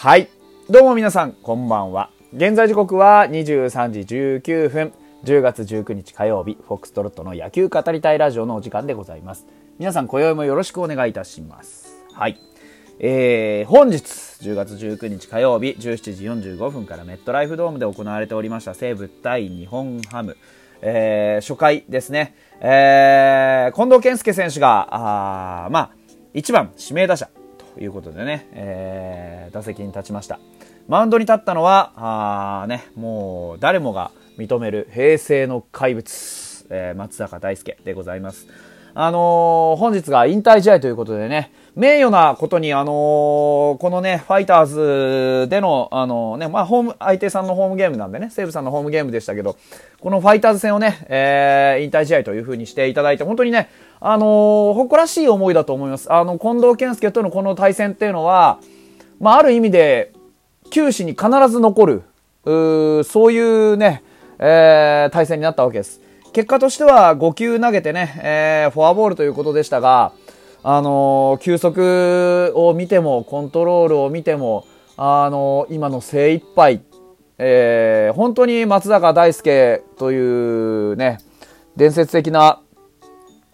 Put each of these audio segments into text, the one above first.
はい。どうも皆さん、こんばんは。現在時刻は23時19分。10月19日火曜日、フォックストロットの野球語りたいラジオのお時間でございます。皆さん、今宵もよろしくお願いいたします。はい。えー、本日、10月19日火曜日、17時45分からメットライフドームで行われておりました西武対日本ハム。えー、初回ですね。えー、近藤健介選手が、あまあ、1番指名打者いうことでね、えー、打席に立ちました。マウンドに立ったのは、あね、もう誰もが認める平成の怪物、えー松坂大輔でございます。あのー本日が引退試合ということでね、名誉なことに、あのーこのね、ファイターズでの、あのね、まあ、ホーム、相手さんのホームゲームなんでね、西武さんのホームゲームでしたけど、このファイターズ戦をね、えー引退試合という風にしていただいて、本当にね、あの誇らしい思いだと思います。あの、近藤健介とのこの対戦っていうのは、まあ、ある意味で、球史に必ず残る、うそういうね、えー対戦になったわけです。結果としては5球投げてね、えーフォアボールということでしたが、あのー球速を見ても、コントロールを見ても、あのー今の精一杯、えー本当に松坂大輔というね、伝説的な、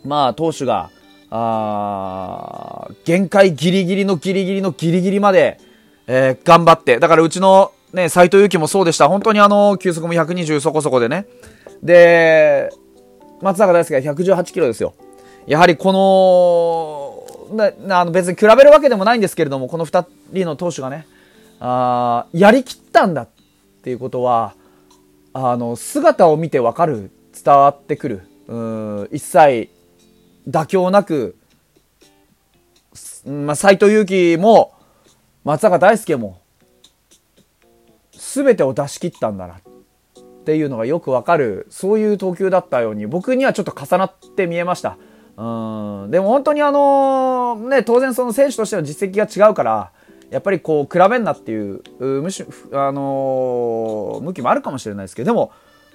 まあ、投手が、あ限界ギリギリのギリギリのギリギリまで、えー頑張って、だからうちのね、斎藤佑樹もそうでした。本当にあの、球速も120そこそこでね。で、松坂大輔が118キロですよ。やはりこの、ななあの別に比べるわけでもないんですけれども、この2人の投手がね、あやりきったんだっていうことは、あの、姿を見てわかる、伝わってくる。うん、一切妥協なく、まあ、斎藤佑樹も、松坂大輔も、全てを出し切ったんだなっていうのがよくわかる、そういう投球だったように、僕にはちょっと重なって見えました。うん、でも本当にあのね、当然その選手としての実績が違うから、やっぱりこう、比べんなっていう、うむしあのー向きもあるかもしれないですけど、でも、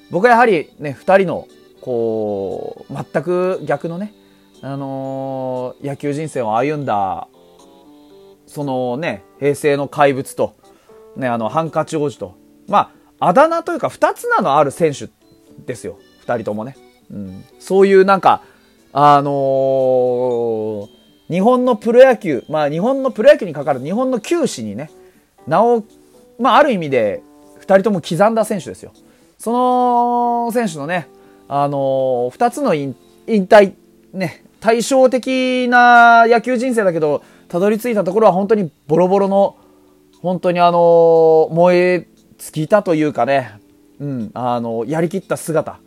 僕はやはりね、二人の、こう、全く逆のね、あのー野球人生を歩んだ、そのね、平成の怪物と、ね、あの、ハンカチ王子と、まあ、あだ名というか、二つ名のある選手ですよ。二人ともね。うん。そういうなんか、あのー日本のプロ野球、まあ、日本のプロ野球にかかる日本の球史にね、名を、まあ、ある意味で、二人とも刻んだ選手ですよ。その選手のね、あのー二つの引退、ね、対照的な野球人生だけど、たどり着いたところは本当にボロボロの、本当にあのー燃え尽きたというかね、うん、あのやりきった姿、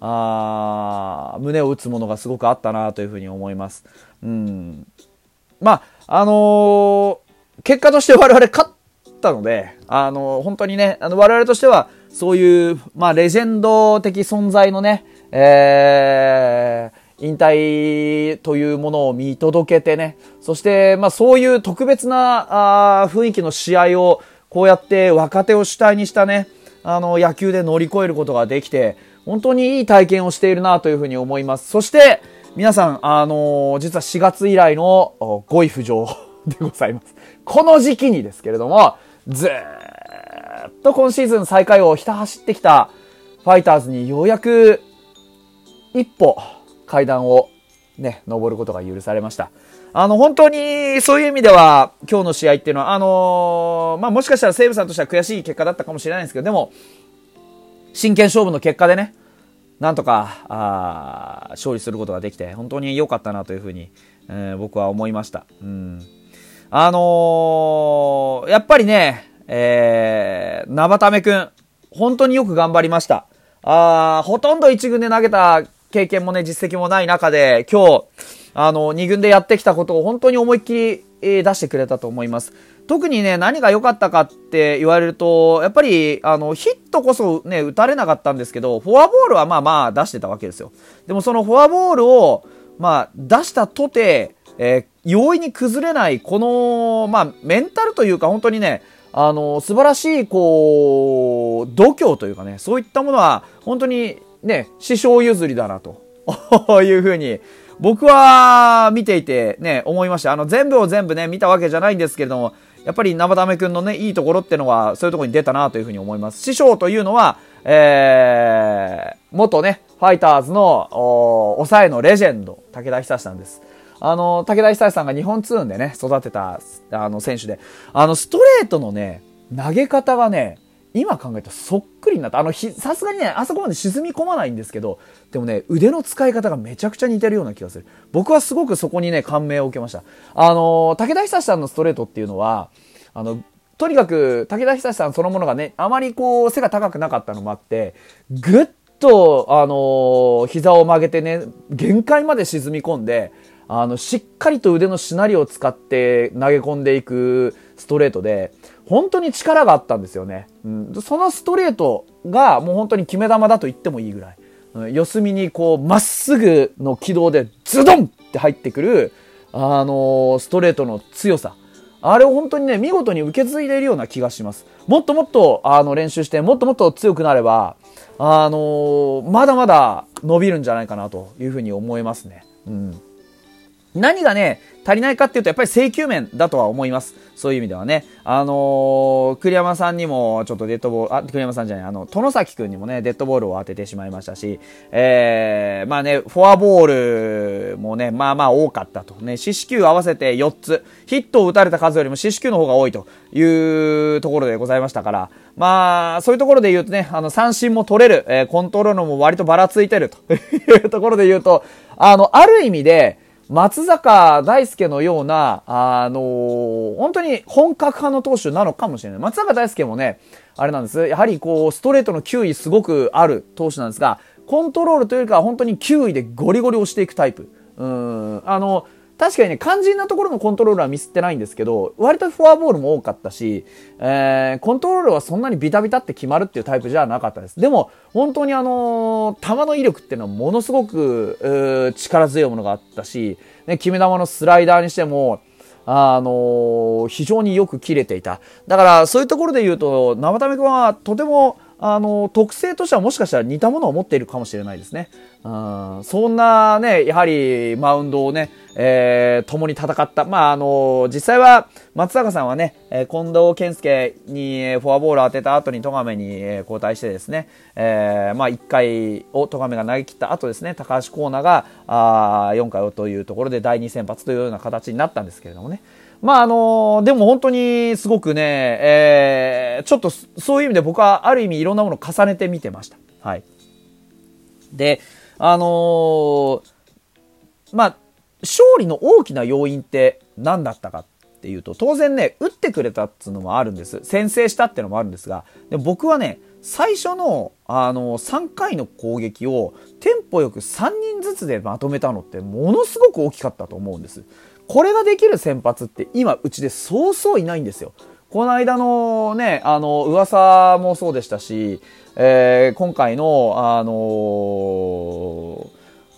あー胸を打つものがすごくあったなというふうに思います。うん。まあ、あのー結果として我々勝ったので、あのー本当にね、あの、我々としては、そういう、まあ、レジェンド的存在のね、えー、引退というものを見届けてね、そして、まあ、そういう特別な、あ雰囲気の試合を、こうやって若手を主体にしたね、あの、野球で乗り越えることができて、本当にいい体験をしているなというふうに思います。そして、皆さん、あのー実は4月以来の5位浮上でございます。この時期にですけれども、ずっと今シーズン最下位をひた走ってきたファイターズにようやく一歩階段をね、登ることが許されました。あの、本当にそういう意味では、今日の試合っていうのは、あのーまあ、もしかしたら西武さんとしては悔しい結果だったかもしれないんですけど、でも、真剣勝負の結果でね、なんとか、あ勝利することができて、本当に良かったなというふうに、えー僕は思いました。うん。あのーやっぱりね、えー、生田目くん、本当によく頑張りました。あほとんど1軍で投げた経験もね、実績もない中で、今日、あの、2軍でやってきたことを本当に思いっきり、え出してくれたと思います。特にね、何が良かったかって言われると、やっぱり、あの、ヒットこそね、打たれなかったんですけど、フォアボールはまあまあ出してたわけですよ。でもそのフォアボールを、まあ、出したとて、えー容易に崩れない、この、まあ、メンタルというか、本当にね、あの、素晴らしい、こう、度胸というかね、そういったものは、本当にね、師匠譲りだな、と いうふうに、僕は見ていてね、思いました。あの、全部を全部ね、見たわけじゃないんですけれども、やっぱり生田目くんのね、いいところってのは、そういうところに出たなというふうに思います。師匠というのは、えー、元ね、ファイターズの、お抑えのレジェンド、武田久志さんです。あの、武田久志さんが日本ツーンでね、育てた、あの、選手で、あの、ストレートのね、投げ方がね、今考えたらそっくりになった。あの、さすがにね、あそこまで沈み込まないんですけど、でもね、腕の使い方がめちゃくちゃ似てるような気がする。僕はすごくそこにね、感銘を受けました。あの、武田久志さんのストレートっていうのは、あの、とにかく、武田久志さんそのものがね、あまりこう、背が高くなかったのもあって、ぐっと、あの膝を曲げてね、限界まで沈み込んで、あの、しっかりと腕のしなりを使って投げ込んでいくストレートで、本当に力があったんですよね。うん、そのストレートがもう本当に決め球だと言ってもいいぐらい。うん、四隅にこう、まっすぐの軌道でズドンって入ってくる、あの、ストレートの強さ。あれを本当にね、見事に受け継いでいるような気がします。もっともっと、あの、練習して、もっともっと強くなれば、あの、まだまだ伸びるんじゃないかなというふうに思いますね。うん。何がね、足りないかっていうと、やっぱり請求面だとは思います。そういう意味ではね。あのー、栗山さんにもちょっとデッドボール、あ、栗山さんじゃない、あの、殿崎くんにもね、デッドボールを当ててしまいましたし、えー、まあね、フォアボールもね、まあまあ多かったと。ね、四死球合わせて4つ。ヒットを打たれた数よりも四死球の方が多いというところでございましたから、まあ、そういうところで言うとね、あの、三振も取れる、えー、コントロールも割とばらついてるというところで言うと、あの、ある意味で、松坂大輔のような、あのー、本当に本格派の投手なのかもしれない。松坂大輔もね、あれなんです。やはりこう、ストレートの球威すごくある投手なんですが、コントロールというか本当に球威でゴリゴリ押していくタイプ。うん、あの、確かにね、肝心なところのコントロールはミスってないんですけど、割とフォアボールも多かったし、えー、コントロールはそんなにビタビタって決まるっていうタイプじゃなかったです。でも、本当にあのー、球の威力っていうのはものすごく、力強いものがあったし、ね、決め球のスライダーにしても、あのー、非常によく切れていた。だから、そういうところで言うと、生田目君はとても、あの、特性としてはもしかしたら似たものを持っているかもしれないですね。うん、そんなね、やはりマウンドをね、えー、共に戦った。まあ、あの、実際は松坂さんはね、え、近藤健介にフォアボールを当てた後に戸亀に、交代してですね、えー、まあ、1回を戸亀が投げ切った後ですね、高橋光成が、あ4回をというところで第2先発というような形になったんですけれどもね。まああのでも本当にすごくね、えー、ちょっとそういう意味で僕はある意味いろんなものを重ねて見てました。はい。で、あのー、まあ、勝利の大きな要因って何だったかっていうと、当然ね、打ってくれたっていうのもあるんです。先制したっていうのもあるんですが、で僕はね、最初の、あの、3回の攻撃をテンポよく3人ずつでまとめたのってものすごく大きかったと思うんです。これができる先発って今うちでそうそういないんですよ。この間のね、あの、噂もそうでしたし、えー、今回の、あの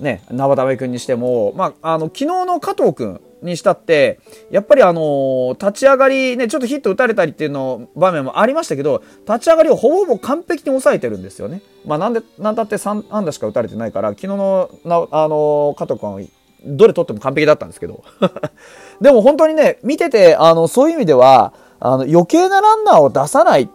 ー、ね、生田目君にしても、まあ、あの、昨日の加藤君にしたって、やっぱりあのー、立ち上がり、ね、ちょっとヒット打たれたりっていうの場面もありましたけど、立ち上がりをほぼほぼ完璧に抑えてるんですよね。まあ、なんで、なんだって3安打しか打たれてないから、昨日の、あの加藤君はどれ撮っても完璧だったんですけど。でも本当にね、見てて、あの、そういう意味では、あの、余計なランナーを出さないっ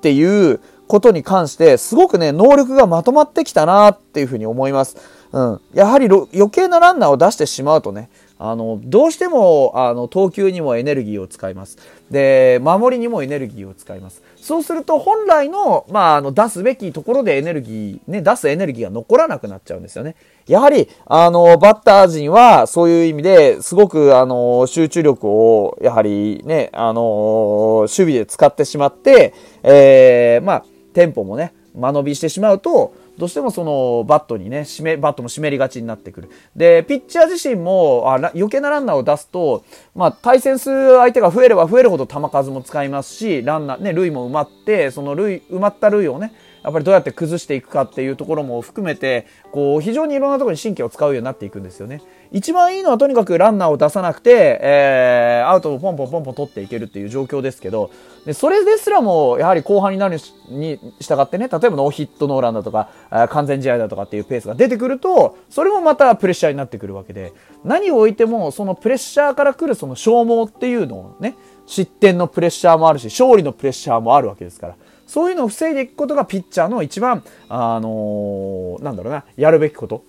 ていうことに関して、すごくね、能力がまとまってきたなっていうふうに思います。うん。やはり余計なランナーを出してしまうとね、あの、どうしても、あの、投球にもエネルギーを使います。で、守りにもエネルギーを使います。そうすると、本来の、まあ、あの、出すべきところでエネルギー、ね、出すエネルギーが残らなくなっちゃうんですよね。やはり、あの、バッター陣は、そういう意味ですごく、あの、集中力を、やはりね、あの、守備で使ってしまって、えー、まあ、テンポもね、間延びしてしまうと、どうしてもそのバットにね、締め、バットも湿りがちになってくる。で、ピッチャー自身もあ余計なランナーを出すと、まあ、対戦する相手が増えれば増えるほど球数も使いますし、ランナー、ね、塁も埋まって、その塁、埋まった塁をね、やっぱりどうやって崩していくかっていうところも含めて、こう、非常にいろんなところに神経を使うようになっていくんですよね。一番いいのはとにかくランナーを出さなくて、えー、アウトをポンポンポンポン取っていけるっていう状況ですけど、でそれですらも、やはり後半になるに従ってね、例えばノーヒットノーランだとか、完全試合だとかっていうペースが出てくると、それもまたプレッシャーになってくるわけで、何を置いても、そのプレッシャーから来るその消耗っていうのをね、失点のプレッシャーもあるし、勝利のプレッシャーもあるわけですから。そういうのを防いでいくことがピッチャーの一番、あのー、なんだろうな、やるべきこと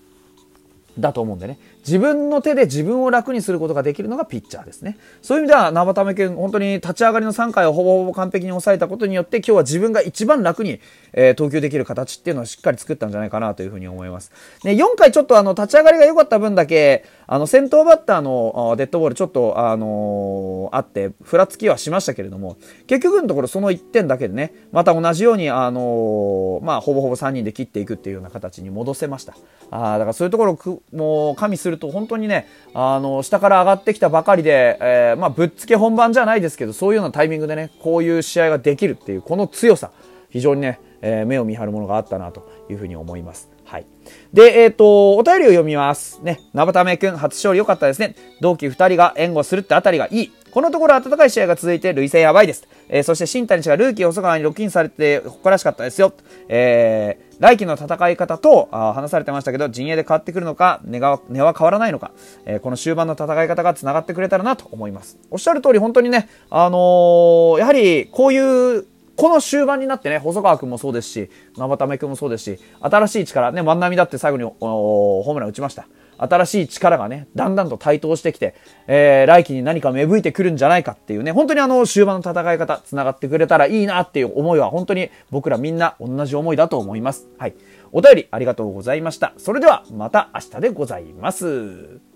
だと思うんでね。自分の手で自分を楽にすることができるのがピッチャーですね。そういう意味では、生田目君、本当に立ち上がりの3回をほぼほぼ完璧に抑えたことによって、今日は自分が一番楽に、えー、投球できる形っていうのをしっかり作ったんじゃないかなというふうに思います。ね、4回ちょっとあの、立ち上がりが良かった分だけ、あの、先頭バッターのデッドボールちょっと、あのー、あって、ふらつきはしましたけれども、結局のところその1点だけでね、また同じように、あのー、まあ、ほぼほぼ3人で切っていくっていうような形に戻せました。あだからそういうところをもう加味すると本当にね、あの、下から上がってきたばかりで、えー、まあ、ぶっつけ本番じゃないですけど、そういうようなタイミングでね、こういう試合ができるっていう、この強さ、非常にね、えー、目を見張るものがあったなというふうに思います。はい。で、えっ、ー、と、お便りを読みます。ね、なばため君、初勝利良かったですね。同期2人が援護するってあたりがいい。このところ暖かい試合が続いて、累戦やばいです。えー、そして新谷氏がルーキー細川にロッキンされて誇らしかったですよ。えー、来季の戦い方とあ話されてましたけど、陣営で変わってくるのか、値が値は変わらないのか、えー、この終盤の戦い方が繋がってくれたらなと思います。おっしゃる通り、本当にね、あのー、やはりこういうこの終盤になってね、細川君もそうですし、生田目君もそうですし、新しい力、ね、万波だって最後にホームラン打ちました。新しい力がね、だんだんと台頭してきて、えー、来季に何か芽吹いてくるんじゃないかっていうね、本当にあの、終盤の戦い方、繋がってくれたらいいなっていう思いは、本当に僕らみんな同じ思いだと思います。はい。お便りありがとうございました。それでは、また明日でございます。